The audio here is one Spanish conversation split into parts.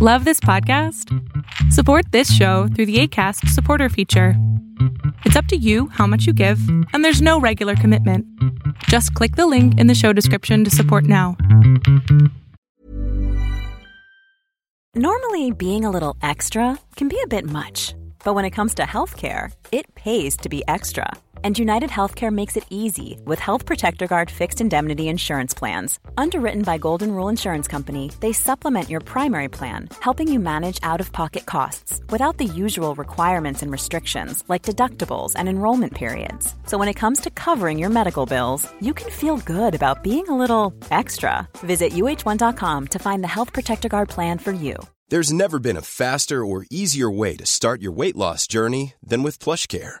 Love this podcast? Support this show through the ACAST supporter feature. It's up to you how much you give, and there's no regular commitment. Just click the link in the show description to support now. Normally, being a little extra can be a bit much, but when it comes to healthcare, it pays to be extra. And United Healthcare makes it easy with Health Protector Guard fixed indemnity insurance plans. Underwritten by Golden Rule Insurance Company, they supplement your primary plan, helping you manage out of pocket costs without the usual requirements and restrictions like deductibles and enrollment periods. So when it comes to covering your medical bills, you can feel good about being a little extra. Visit uh1.com to find the Health Protector Guard plan for you. There's never been a faster or easier way to start your weight loss journey than with PlushCare.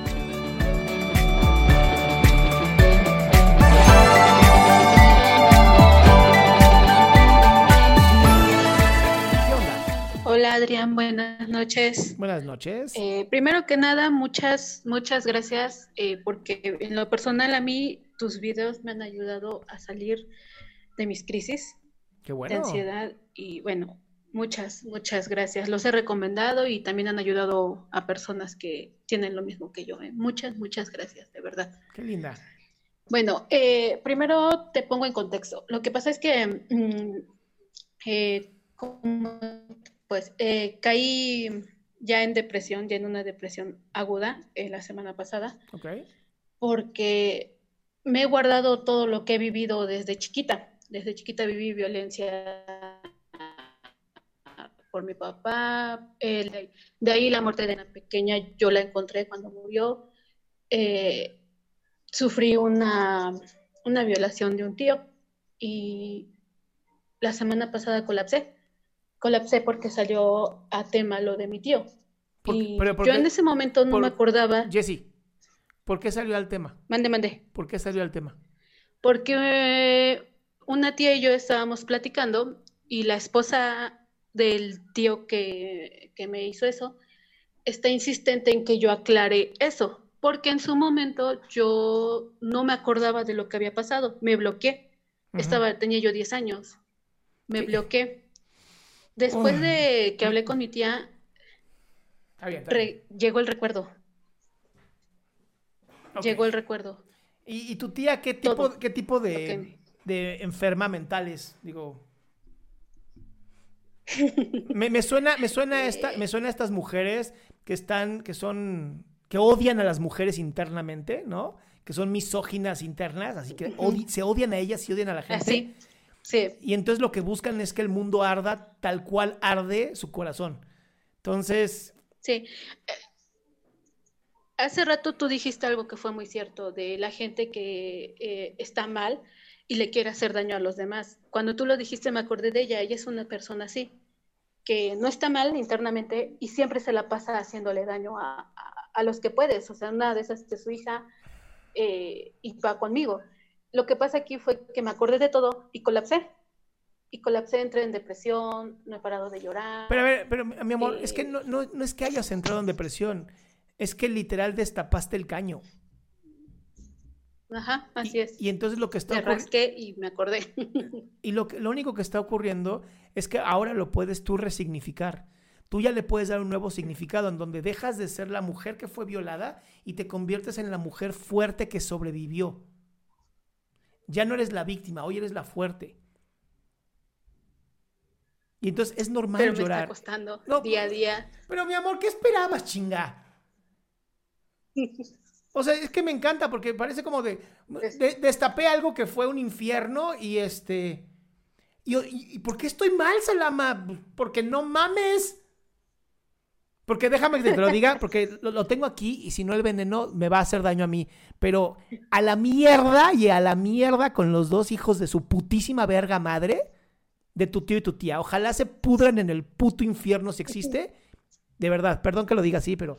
Adrián, buenas noches. Buenas noches. Eh, primero que nada, muchas, muchas gracias eh, porque en lo personal a mí tus videos me han ayudado a salir de mis crisis Qué de bueno. ansiedad y bueno, muchas, muchas gracias. Los he recomendado y también han ayudado a personas que tienen lo mismo que yo. ¿eh? Muchas, muchas gracias, de verdad. Qué linda. Bueno, primero te pongo en contexto. Lo que pasa es que, mm, como, pues, eh, caí ya en depresión, ya en una depresión aguda eh, la semana pasada, Ok. porque me he guardado todo lo que he vivido desde chiquita. Desde chiquita viví violencia por mi papá, de ahí la muerte de la pequeña, yo la encontré cuando murió. Eh, sufrí una, una violación de un tío y la semana pasada colapsé. Colapsé porque salió a tema lo de mi tío. Por- Y pero ¿por yo qué? en ese momento no Por- me acordaba. Jessy, ¿por qué salió al tema? Mande, mande. ¿Por qué salió al tema? Porque eh, una tía y yo estábamos platicando y la esposa del tío que, que me hizo eso está insistente en que yo aclare eso, porque en su momento yo no me acordaba de lo que había pasado, me bloqueé. Estaba, tenía yo 10 años, me bloqueé. Después Uy. de que hablé con mi tía, Está bien, está bien. re- llegó el recuerdo, llegó el recuerdo. ¿Y, y tu tía qué tipo, Todo. qué tipo de, de enferma mental es? Digo. Me, me suena, me suena esta, me suena a estas mujeres que están, que son, que odian a las mujeres internamente, ¿no? Que son misóginas internas, así que odi- se odian a ellas y odian a la gente. Así, sí. Y entonces lo que buscan es que el mundo arda tal cual arde su corazón. Entonces, Sí. Eh, Hace rato tú dijiste algo que fue muy cierto, de la gente que eh, está mal y le quiere hacer daño a los demás. Cuando tú lo dijiste me acordé de ella, ella es una persona así, que no está mal internamente y siempre se la pasa haciéndole daño a, a- a los que puedes. O sea, una de esas es su hija eh, y va conmigo. Lo que pasa aquí fue que me acordé de todo y colapsé. Y colapsé, entré en depresión, no he parado de llorar. Pero a ver, pero mi amor, es que Eh, no, no, no es que hayas entrado en depresión, es que literal destapaste el caño. Ajá, Y- así es. Y, entonces lo que está Me ocurri- rasqué y me acordé. y lo, que- lo único que está ocurriendo es que ahora lo puedes tú resignificar. Tú ya le puedes dar un nuevo significado en donde dejas de ser la mujer que fue violada y te conviertes en la mujer fuerte que sobrevivió. Ya no eres la víctima, hoy eres la fuerte. Y entonces es normal Pero me está llorar. costando No, día a día. Pero mi amor, ¿qué esperabas, chinga? O sea, es que me encanta porque parece como de, de- destapé algo que fue un infierno y este y- y ¿por qué estoy mal, Salama? Porque no mames. Porque déjame que te lo diga, porque lo, tengo aquí y si no el veneno me va a hacer daño a mí. Pero a la mierda y a la mierda con los dos hijos de su putísima verga madre. de tu tío y tu tía. Ojalá se pudran en el puto infierno si existe. De verdad, perdón que lo diga así, pero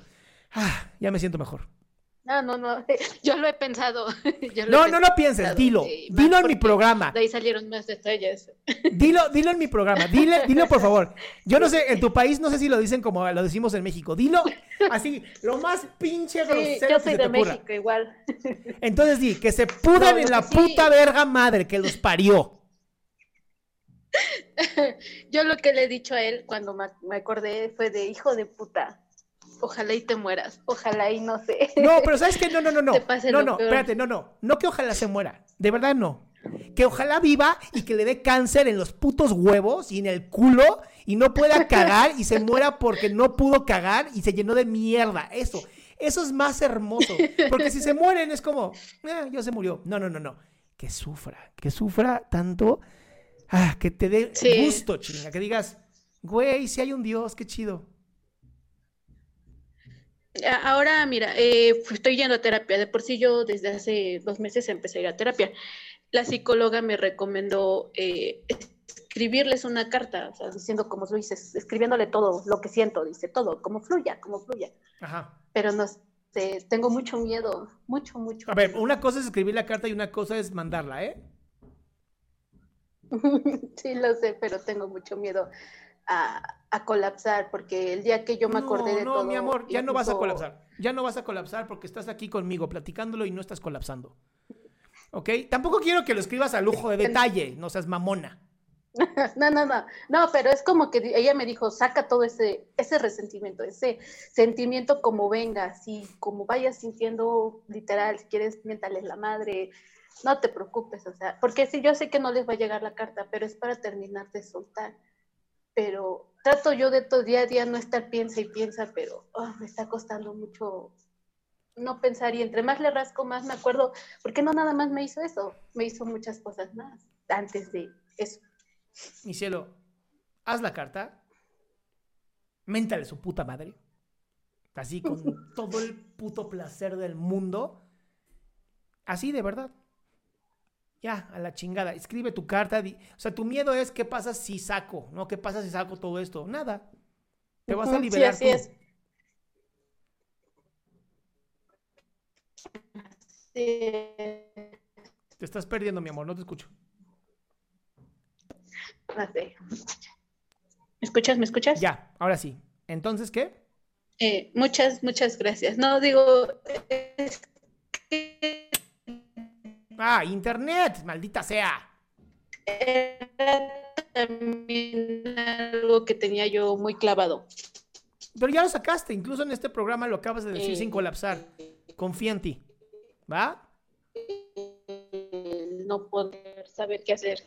ah, ya me siento mejor. No, no, no, yo lo he pensado. no, no lo pienses, dilo. Dilo en mi programa. De ahí salieron más detalles. Dilo, dilo en mi programa. Dile, dilo por favor. Yo no sé, en tu país no sé si lo dicen como lo decimos en México. Dilo así, lo más pinche grosero yo soy de México igual. Entonces di, que se pudan en la puta verga madre que los parió. Yo lo que le he dicho a él cuando me acordé fue de hijo de puta ojalá y te mueras, ojalá y no sé. No, pero ¿sabes qué? No, no, no, no. No, no, espérate, no, no. No que ojalá se muera. De verdad no. Que ojalá viva y que le dé cáncer en los putos huevos y en el culo y no pueda cagar y se muera porque no pudo cagar y se llenó de mierda. Eso. Eso es más hermoso. Porque si se mueren es como, eh, ya se murió. No, no, no, no. Que sufra. Que sufra tanto. Ah, que te dé gusto, chinga. Que digas, güey, si hay un Dios, qué chido. Ahora, mira, eh, estoy yendo a terapia. De por sí yo desde hace dos meses empecé a ir a terapia. La psicóloga me recomendó eh, escribirles una carta, o sea, diciendo como tú dices, escribiéndole todo lo que siento, dice todo, como fluya, como fluya. Ajá. Pero no sé, tengo mucho miedo, mucho, mucho. A ver, una cosa es escribir la carta y una cosa es mandarla, ¿eh? sí, lo sé, pero tengo mucho miedo a, colapsar, porque el día que yo me acordé de todo... No, mi amor, ya no vas a colapsar. Ya no vas a colapsar porque estás aquí conmigo platicándolo y no estás colapsando. ¿Ok? Tampoco quiero que lo escribas a lujo de detalle, no seas mamona. No, no, no, no, pero es como que ella me dijo, saca todo ese, ese resentimiento, ese sentimiento como venga, así como vayas sintiendo literal, si quieres, mientales la madre, no te preocupes, o sea, porque si yo sé que no les va a llegar la carta, pero es para terminar de soltar pero trato yo de todo día a día no estar piensa y piensa, pero ah, me está costando mucho no pensar y entre más le rasco más me acuerdo, porque no nada más me hizo eso, me hizo muchas cosas más antes de eso. Mi cielo, haz la carta, méntale su puta madre, así con todo el puto placer del mundo, así de verdad ya, a la chingada, escribe tu carta. O sea, tu miedo es qué pasa si saco, ¿no? ¿Qué pasa si saco todo esto? Nada. Te vas a liberar. Sí, así es. Te estás perdiendo, mi amor, no te escucho. ¿Me escuchas? ¿Me escuchas? Ya, ahora sí. Entonces, ¿qué? Eh, muchas, muchas gracias. No, digo, Ah, internet, maldita sea. Era también algo que tenía yo muy clavado. Pero ya lo sacaste, incluso en este programa lo acabas de decir sin colapsar. Confía en ti. ¿Va? No poder saber qué hacer.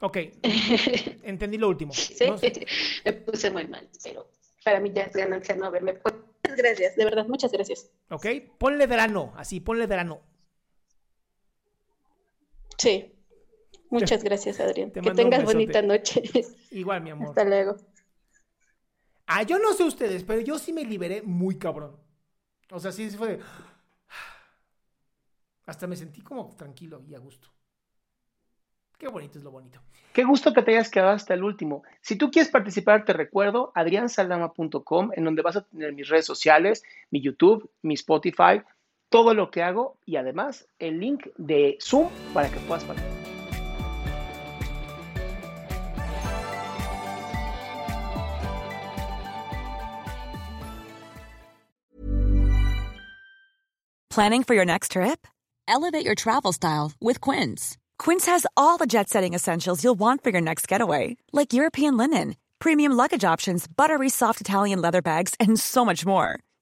Ok. Entendí lo último. Sí, me puse muy mal, pero para mí ya es ganancia no verme. Muchas gracias, de verdad, muchas gracias. Ok, ponle drano, así, ponle drano. Sí. Muchas gracias, Adrián. que tengas bonita noche. Igual, mi amor. Hasta luego. Ah, yo no sé ustedes, pero yo sí me liberé muy cabrón. O sea, sí fue. Hasta me sentí como tranquilo y a gusto. Qué bonito es lo bonito. Qué gusto que te hayas quedado hasta el último. Si tú quieres participar, te recuerdo adriansaldama.com, en donde vas a tener mis redes sociales, mi YouTube, mi Spotify, todo lo que hago y además el link de Zoom para que puedas participar. Planning for your next trip? Elevate your travel style with Quince. Quince has all the jet setting essentials you'll want for your next getaway, like European linen, premium luggage options, buttery soft Italian leather bags, and so much more